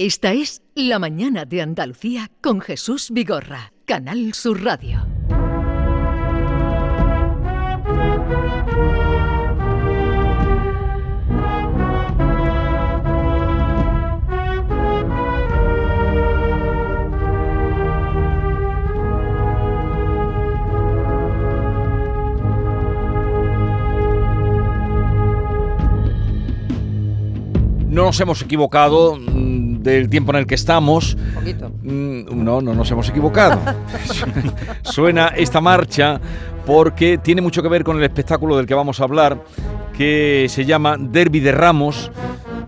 Esta es La Mañana de Andalucía con Jesús Vigorra, Canal Sur Radio. No nos hemos equivocado del tiempo en el que estamos. poquito. Mm, No, no nos hemos equivocado. Suena esta marcha porque tiene mucho que ver con el espectáculo del que vamos a hablar, que se llama Derby de Ramos,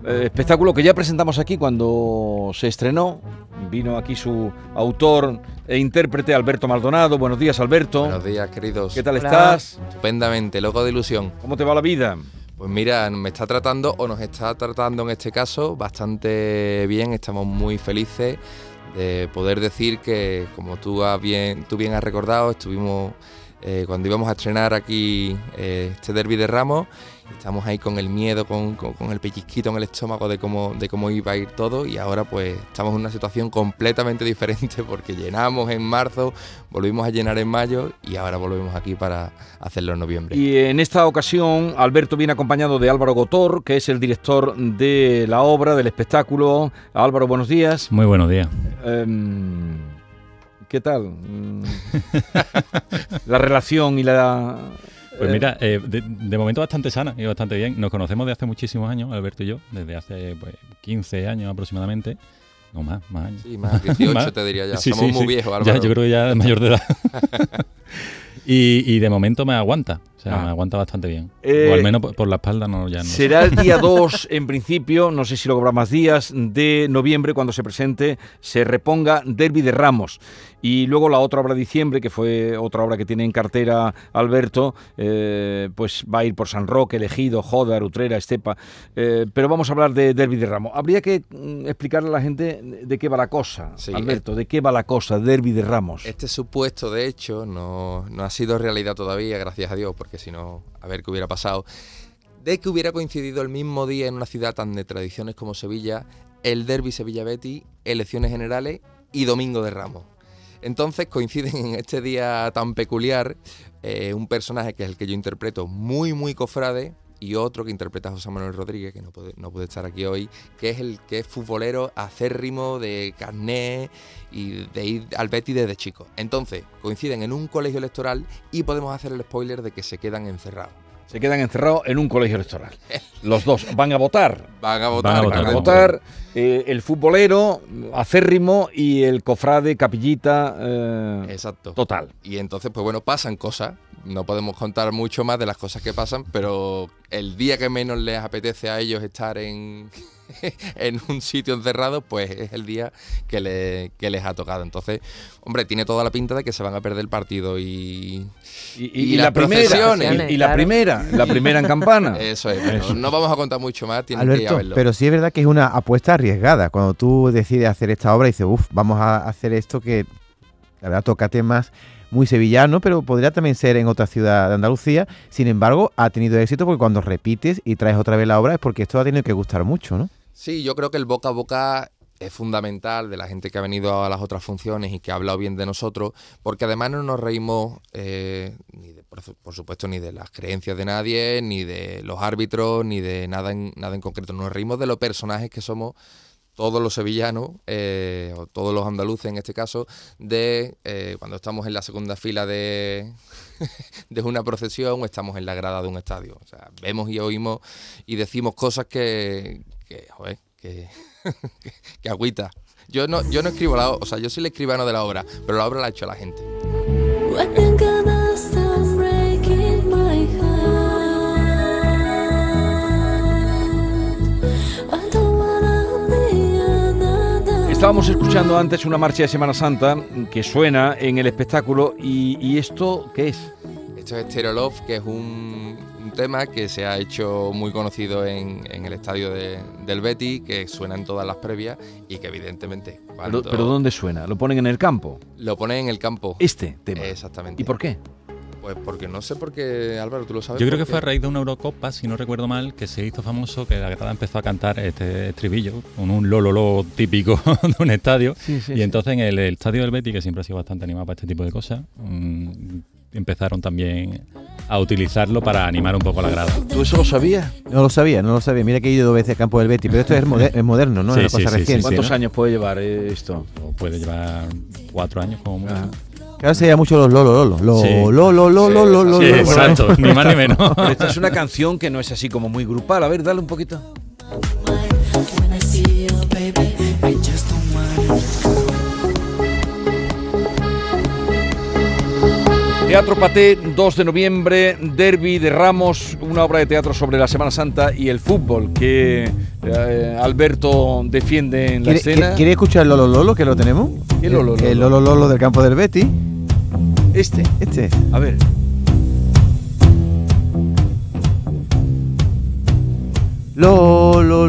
eh, espectáculo que ya presentamos aquí cuando se estrenó. Vino aquí su autor e intérprete Alberto Maldonado. Buenos días, Alberto. Buenos días, queridos. ¿Qué tal Hola. estás? Estupendamente, loco de ilusión. ¿Cómo te va la vida? Pues mira, me está tratando, o nos está tratando en este caso, bastante bien. Estamos muy felices de poder decir que, como tú, bien has recordado, estuvimos eh, cuando íbamos a estrenar aquí eh, este Derby de Ramos. Estamos ahí con el miedo, con, con- con el pellizquito en el estómago de cómo, de cómo iba a ir todo y ahora pues estamos en una situación completamente diferente porque llenamos en marzo, volvimos a llenar en mayo y ahora volvemos aquí para hacerlo en noviembre. Y en esta ocasión, Alberto viene acompañado de Álvaro Gotor, que es el director de la obra, del espectáculo. Álvaro, buenos días. Muy buenos días. Em, ¿Qué tal? Mm, la relación y la... Pues eh, mira, eh, de, de momento bastante sana y bastante bien. Nos conocemos de hace muchísimos años, Alberto y yo, desde hace pues, 15 años aproximadamente. No más, más años. Sí, más 18 Más. te diría ya. Sí, Somos sí, muy sí. viejos, Ya, Álvaro. yo creo que ya es mayor de edad. y, y de momento me aguanta. O sea, Ah. me aguanta bastante bien. Eh, o al menos por, por la espalda no, ya no. sé. Será el día 2, en principio, no sé si lo habrá más días, de noviembre, cuando se presente, se reponga Derby de Ramos. Y luego la otra obra de diciembre, que fue otra obra que tiene en cartera Alberto, eh, pues va a ir por San Roque, Elegido, Jodar, Utrera, Estepa. Eh, pero vamos a hablar de Derby de Ramos. Habría que mm, explicarle a la gente de qué va la cosa, Sí, Alberto, de qué va la cosa, Derby de Ramos. Este supuesto, de hecho, no, no ha sido realidad todavía, gracias a Dios, porque si no, a ver qué hubiera pasado. De que hubiera coincidido el mismo día en una ciudad tan de tradiciones como Sevilla, el Derby Sevilla-Betty, elecciones generales y Domingo de Ramos. Entonces coinciden en este día tan peculiar eh, un personaje que es el que yo interpreto muy, muy cofrade y otro que interpreta a José Manuel Rodríguez, que no puede, no puede estar aquí hoy, que es el que es futbolero acérrimo de carné y de ir al Betty desde chico. Entonces coinciden en un colegio electoral y podemos hacer el spoiler de que se quedan encerrados. Se quedan encerrados en un colegio electoral. Los dos van a votar. Van a Van a votar. votar. Van a votar eh, el futbolero acérrimo y el cofrade capillita eh, Exacto. total. Y entonces, pues bueno, pasan cosas. No podemos contar mucho más de las cosas que pasan, pero el día que menos les apetece a ellos estar en, en un sitio encerrado, pues es el día que, le- que les ha tocado. Entonces, hombre, tiene toda la pinta de que se van a perder el partido y... Y, y- Y y la las primera, y, y la Claro. primera, la primera en campana. Eso es. no vamos a contar mucho más, tienen que ir a Alberto, verlo. pero sí es verdad que es una apuesta arriesgada. Cuando tú decides hacer esta obra y dices, uff, vamos a hacer esto que la verdad toca temas muy sevillanos, pero podría también ser en otra ciudad de Andalucía. Sin embargo, ha tenido éxito porque cuando repites y traes otra vez la obra es porque esto ha tenido que gustar mucho, ¿no? Sí, yo creo que el boca a boca es fundamental de la gente que ha venido a las otras funciones y que ha hablado bien de nosotros, porque además no nos reímos, eh, ni de- por, su- por supuesto, ni de las creencias de nadie, ni de los árbitros, ni de nada en, nada en concreto. Nos reímos de los personajes que somos todos los sevillanos, eh, o todos los andaluces en este caso, de eh, cuando estamos en la segunda fila de, de una procesión o estamos en la grada de un estadio. O sea, vemos y oímos y decimos cosas que, que, que, que agüita. Yo no, yo no escribo la obra, o sea, yo soy el escribano de la obra, pero la obra la ha hecho la gente. Estábamos escuchando antes una marcha de Semana Santa que suena en el espectáculo y, y esto, ¿qué es? Esto es Stereo Love, que es un, un tema que se ha hecho muy conocido en, en el estadio de- del Betty, que suena en todas las previas y que evidentemente Pero, cuando pero ¿dónde suena? ¿Lo ponen en el campo? lo ponen en el campo. Este tema. Exactamente. ¿Y por qué? Pues porque no sé por qué, Álvaro, tú lo sabes. Yo creo que fue a raíz de una Eurocopa, si no recuerdo mal, que se hizo famoso que la grada empezó a cantar este estribillo con un lololo típico de un estadio. y entonces en el, el estadio del Betis, que siempre ha sido bastante animado para este tipo de cosas, mm, empezaron también a utilizarlo para animar un poco la grada. ¿Tú eso lo sabías? No lo sabía, no lo sabía. Mira que he ido dos veces al campo del Betis, pero esto es, moder- es moderno, ¿no? Sí, es una sí, cosa sí, reciente. ¿Cuántos ¿no? años puede llevar esto? O puede llevar cuatro años como mucho. Que ahora se llama mucho los lolo, lolo. Lo, Sí. lo, lo, lo, Sí, lo, lo, lo, Sí, lo. exacto, ni más ni menos. Pero esta es una canción que no es así como muy grupal. A ver, dale un poquito. Teatro Paté, 2 de noviembre, Derby de Ramos, una obra de teatro sobre la Semana Santa y el fútbol que eh, Alberto defiende en la ¿Quiere, escena. quiere- escuchar el Lolo Lolo que lo tenemos? ¿Qué Lolo El- El Lolo? Lolo Lolo del campo del Betis. Este, Este. a ver. Lo, lo,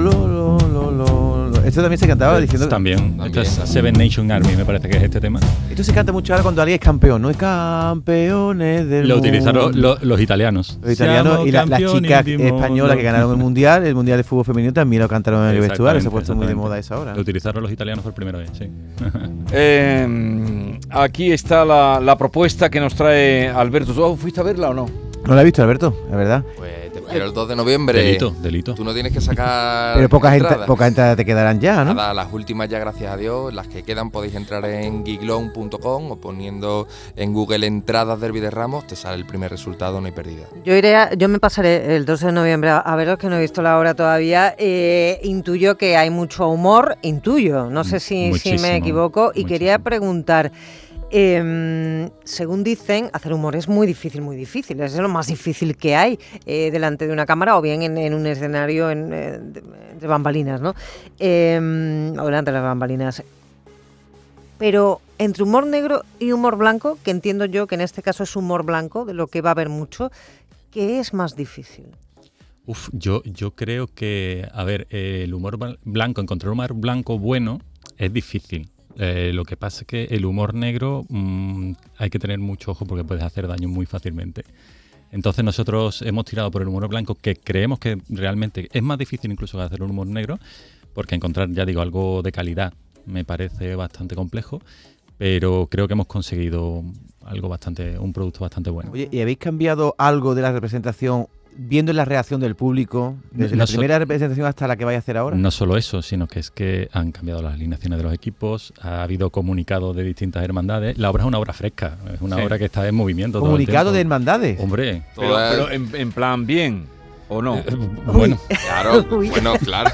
Esto también se cantaba diciendo. También, También, esto es. Seven Nation Army, me parece que es este tema. Esto se canta mucho ahora cuando alguien es campeón, ¿no? Es campeones del Lo mundo. utilizaron lo- los italianos. Los italianos y la- las chicas españolas que ganaron el mundial, el mundial de fútbol femenino también lo cantaron en el vestuario. Se ha Exactamente, puesto muy de exactamente. moda esa hora. Lo utilizaron los italianos por primera vez, sí. Eh, aquí está la, la propuesta que nos trae Alberto. ¿Tú fuiste a verla o no? No la he visto, Alberto, la verdad. Pues te espero el 2 de noviembre. delito, delito. Tú no tienes que sacar. Pero poca gente, entradas. poca gente te quedarán ya, ¿no? Nada, las últimas ya, gracias a Dios. Las que quedan podéis entrar en giglon.com o poniendo en Google entradas Derby de Ramos, te sale el primer resultado, no hay pérdida. Yo iré, a- yo me pasaré el 12 de noviembre a, a veros que no he visto la obra todavía. Eh, intuyo que hay mucho humor, intuyo. No sé si, si me equivoco y quería preguntar. Em, según dicen, hacer humor es muy difícil, muy difícil. Es lo más difícil que hay eh, delante de una cámara o bien en, un escenario en, eh, bambalinas, ¿no? Em, o delante de las bambalinas. Pero entre humor negro y humor blanco, que entiendo yo que en este caso es humor blanco, de lo que va a haber mucho, ¿qué es más difícil? Uf, yo, yo creo que, a ver, el humor blan- blanco, encontrar humor blanco bueno es difícil. Eh, lo que pasa es que el humor negro mm, hay que tener mucho ojo porque puedes hacer daño muy fácilmente. Entonces nosotros hemos tirado por el humor blanco que creemos que realmente es más difícil incluso que hacer un humor negro porque encontrar, ya digo, algo de calidad me parece bastante complejo, pero creo que hemos conseguido algo bastante, un producto bastante bueno. Oye, ¿y habéis cambiado algo de la representación viendo la reacción del público? Desde la primera representación hasta la que vais a hacer ahora. No solo eso, sino que es que han cambiado las alineaciones de los equipos, ha habido comunicados de distintas hermandades. La obra es una obra fresca, es una Sí. obra que está en movimiento. todo el Comunicado de hermandades. Hombre, Pero, en, en plan bien, ¿o no? eh, bueno, Claro, Uy. bueno, claro.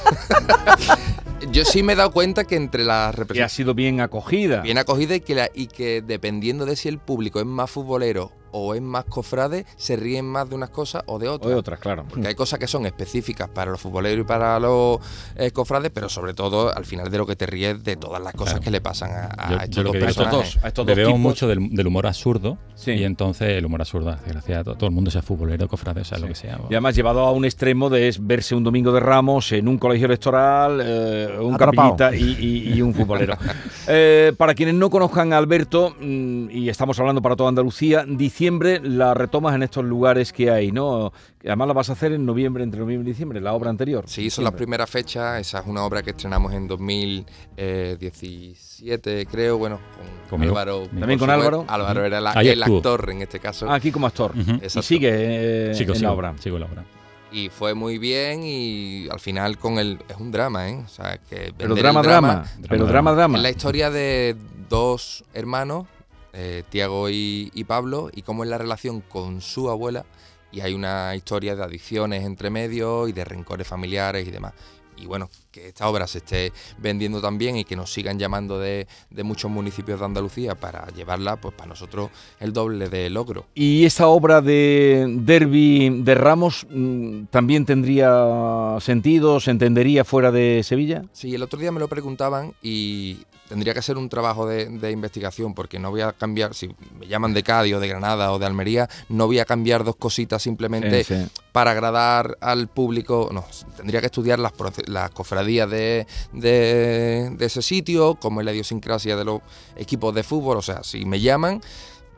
Yo sí me he dado cuenta que entre las Que ha representaciones sido bien acogida. bien acogida y que, la- y que dependiendo de si el público es más futbolero o es más cofrade, se ríen más de unas cosas o de O otras. de otras, claro. Porque hay cosas que son específicas para los futboleros y para los eh, cofrades, pero sobre todo al final de lo que te ríes de todas las cosas Claro. que le pasan a, a Yo- estos yo lo dos que digo- A estos dos, a estos dos bebemos tipos. mucho del, del humor absurdo Sí. y entonces el humor absurdo hace gracia a to- todo el mundo, sea futbolero, cofrade, o sea, lo que sea. Y además llevado a un extremo de es verse un domingo de Ramos en un colegio electoral, eh, un capillita y, y- y un futbolero. Eh, para quienes no conozcan a Alberto, mm, y estamos hablando para toda Andalucía, diciembre la retomas en estos lugares que hay, ¿no? Además la vas a hacer en noviembre, entre noviembre y diciembre, la obra anterior. Sí, son las Diciembre. primeras fechas. Esa es una obra que estrenamos en 2017, creo. Bueno, con Conmigo. Álvaro. ¿También con. Álvaro? Álvaro era la- el actuó. actor en este caso. Ah, aquí como actor. Ujú. Y Exacto. sigue eh, Sigo, en sigo, la obra. sigo la obra. Y fue muy bien y al final con el... Es un drama, ¿eh? O sea, que Pero drama, el drama, Pero drama, drama. Es la historia de dos hermanos, eh, Tiago y, y Pablo, y cómo es la relación con su abuela. Y hay una historia de adicciones entre medio y de rencores familiares y demás. Y bueno, que esta obra se esté vendiendo también y que nos sigan llamando de, de muchos municipios de Andalucía para llevarla, pues para nosotros el doble de logro. Y esta obra de Derby de Ramos mm, también tendría sentido, se entendería fuera de Sevilla. Sí, el otro día me lo preguntaban y tendría que ser un trabajo de, de investigación porque no voy a cambiar, si me llaman de Cádiz o de Granada o de Almería, no voy a cambiar dos cositas simplemente Sí, sí. para agradar al público. No, tendría que estudiar las, las cofradías de, de- de ese sitio, cómo es la idiosincrasia de los equipos de fútbol. O sea, si me llaman,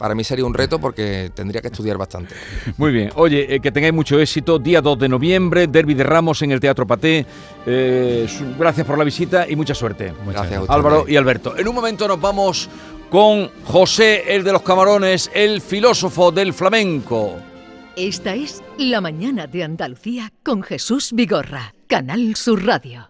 para mí sería un reto porque tendría que estudiar bastante. Muy bien. Oye, eh, que tengáis mucho éxito. Día 2 de noviembre, Derby de Ramos en el Teatro Paté. Eh, gracias por la visita y mucha suerte. Muchas Gracias a. Álvaro y Alberto. En un momento nos vamos con José, el de los camarones, el filósofo del flamenco. Esta es La mañana de Andalucía con Jesús Vigorra, Canal Sur Radio.